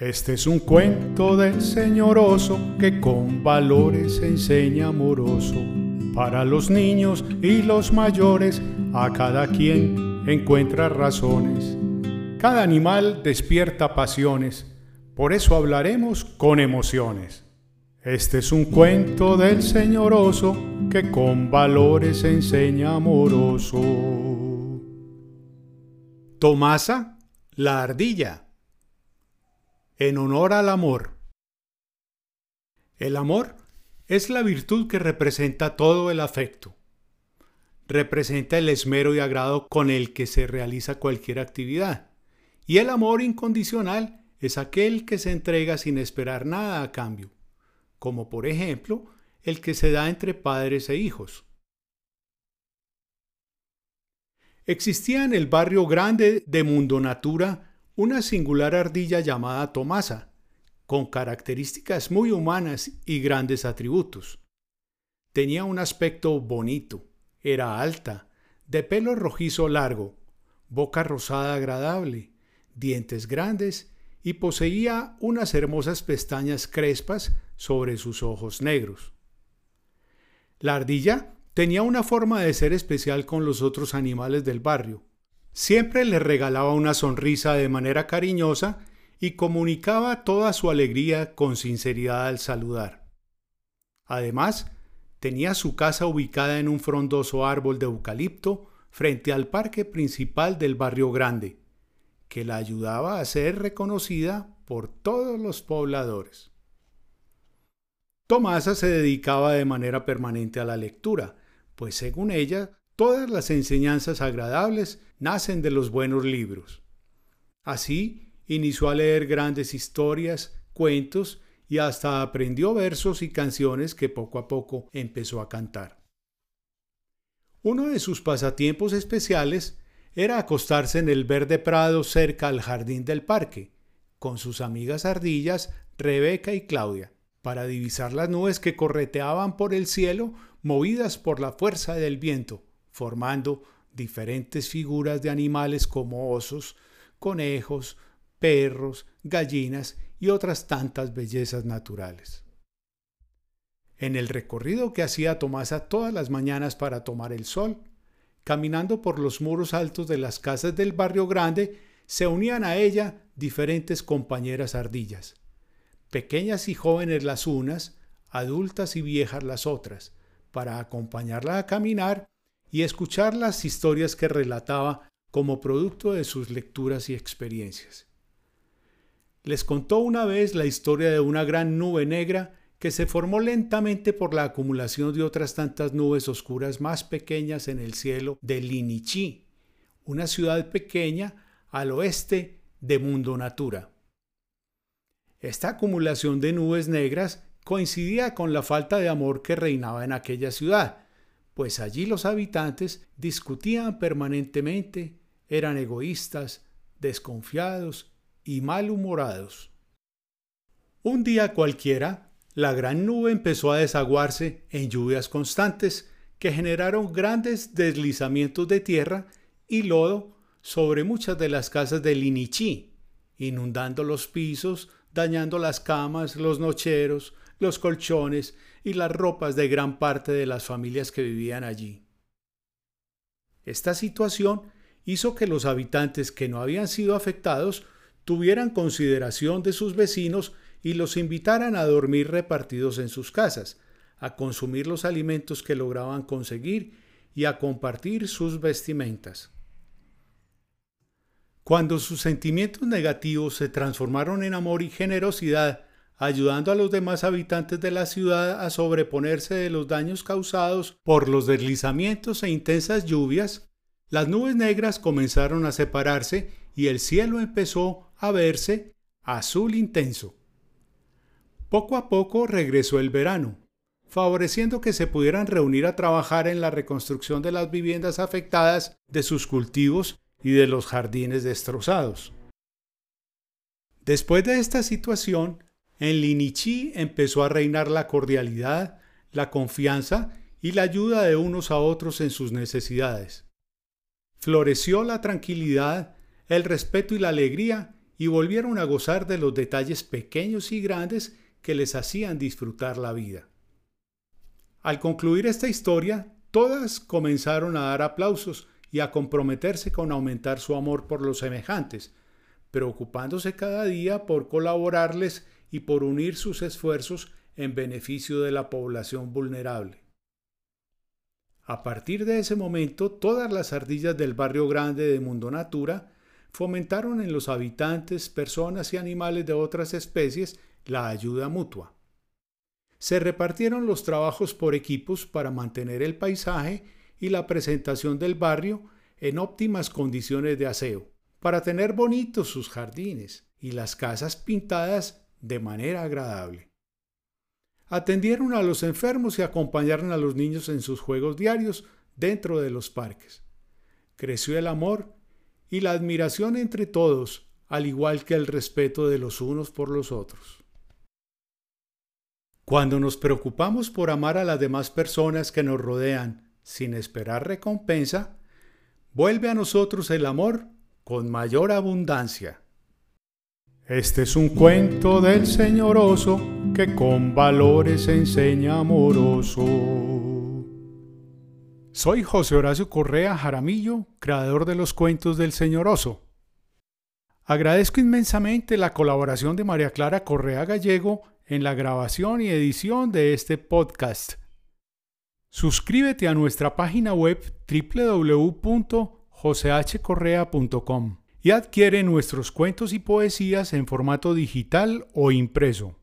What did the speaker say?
Este es un cuento del señor oso que con valores enseña amoroso. Para los niños y los mayores, a cada quien encuentra razones. Cada animal despierta pasiones, por eso hablaremos con emociones. Este es un cuento del señor oso que con valores enseña amoroso. Tomasa, la ardilla en honor al amor. El amor es la virtud que representa todo el afecto. Representa el esmero y agrado con el que se realiza cualquier actividad. Y el amor incondicional es aquel que se entrega sin esperar nada a cambio, como por ejemplo el que se da entre padres e hijos. Existía en el barrio grande de Mundo Natura una singular ardilla llamada Tomasa, con características muy humanas y grandes atributos. Tenía un aspecto bonito, era alta, de pelo rojizo largo, boca rosada agradable, dientes grandes y poseía unas hermosas pestañas crespas sobre sus ojos negros. La ardilla tenía una forma de ser especial con los otros animales del barrio Siempre le regalaba una sonrisa de manera cariñosa y comunicaba toda su alegría con sinceridad al saludar. Además, tenía su casa ubicada en un frondoso árbol de eucalipto frente al parque principal del barrio grande, que la ayudaba a ser reconocida por todos los pobladores. Tomasa se dedicaba de manera permanente a la lectura, pues según ella Todas las enseñanzas agradables nacen de los buenos libros. Así, inició a leer grandes historias, cuentos y hasta aprendió versos y canciones que poco a poco empezó a cantar. Uno de sus pasatiempos especiales era acostarse en el verde prado cerca al jardín del parque, con sus amigas ardillas Rebeca y Claudia, para divisar las nubes que correteaban por el cielo movidas por la fuerza del viento formando diferentes figuras de animales como osos, conejos, perros, gallinas y otras tantas bellezas naturales. En el recorrido que hacía Tomasa todas las mañanas para tomar el sol, caminando por los muros altos de las casas del barrio grande, se unían a ella diferentes compañeras ardillas, pequeñas y jóvenes las unas, adultas y viejas las otras, para acompañarla a caminar y escuchar las historias que relataba como producto de sus lecturas y experiencias. Les contó una vez la historia de una gran nube negra que se formó lentamente por la acumulación de otras tantas nubes oscuras más pequeñas en el cielo de Linichi, una ciudad pequeña al oeste de Mundo Natura. Esta acumulación de nubes negras coincidía con la falta de amor que reinaba en aquella ciudad, pues allí los habitantes discutían permanentemente, eran egoístas, desconfiados y malhumorados. Un día cualquiera, la gran nube empezó a desaguarse en lluvias constantes que generaron grandes deslizamientos de tierra y lodo sobre muchas de las casas de Linichi, inundando los pisos, dañando las camas, los nocheros, los colchones y las ropas de gran parte de las familias que vivían allí. Esta situación hizo que los habitantes que no habían sido afectados tuvieran consideración de sus vecinos y los invitaran a dormir repartidos en sus casas, a consumir los alimentos que lograban conseguir y a compartir sus vestimentas. Cuando sus sentimientos negativos se transformaron en amor y generosidad ayudando a los demás habitantes de la ciudad a sobreponerse de los daños causados por los deslizamientos e intensas lluvias, las nubes negras comenzaron a separarse y el cielo empezó a verse azul intenso. Poco a poco regresó el verano, favoreciendo que se pudieran reunir a trabajar en la reconstrucción de las viviendas afectadas, de sus cultivos y de los jardines destrozados. Después de esta situación, en Linichi empezó a reinar la cordialidad, la confianza y la ayuda de unos a otros en sus necesidades. Floreció la tranquilidad, el respeto y la alegría, y volvieron a gozar de los detalles pequeños y grandes que les hacían disfrutar la vida. Al concluir esta historia, todas comenzaron a dar aplausos y a comprometerse con aumentar su amor por los semejantes, preocupándose cada día por colaborarles y por unir sus esfuerzos en beneficio de la población vulnerable. A partir de ese momento, todas las ardillas del barrio grande de Mundo Natura fomentaron en los habitantes, personas y animales de otras especies la ayuda mutua. Se repartieron los trabajos por equipos para mantener el paisaje y la presentación del barrio en óptimas condiciones de aseo, para tener bonitos sus jardines y las casas pintadas de manera agradable. Atendieron a los enfermos y acompañaron a los niños en sus juegos diarios dentro de los parques. Creció el amor y la admiración entre todos, al igual que el respeto de los unos por los otros. Cuando nos preocupamos por amar a las demás personas que nos rodean sin esperar recompensa, vuelve a nosotros el amor con mayor abundancia. Este es un cuento del señoroso que con valores enseña amoroso. Soy José Horacio Correa Jaramillo, creador de los cuentos del señoroso. Agradezco inmensamente la colaboración de María Clara Correa Gallego en la grabación y edición de este podcast. Suscríbete a nuestra página web www.josehcorrea.com y adquiere nuestros cuentos y poesías en formato digital o impreso.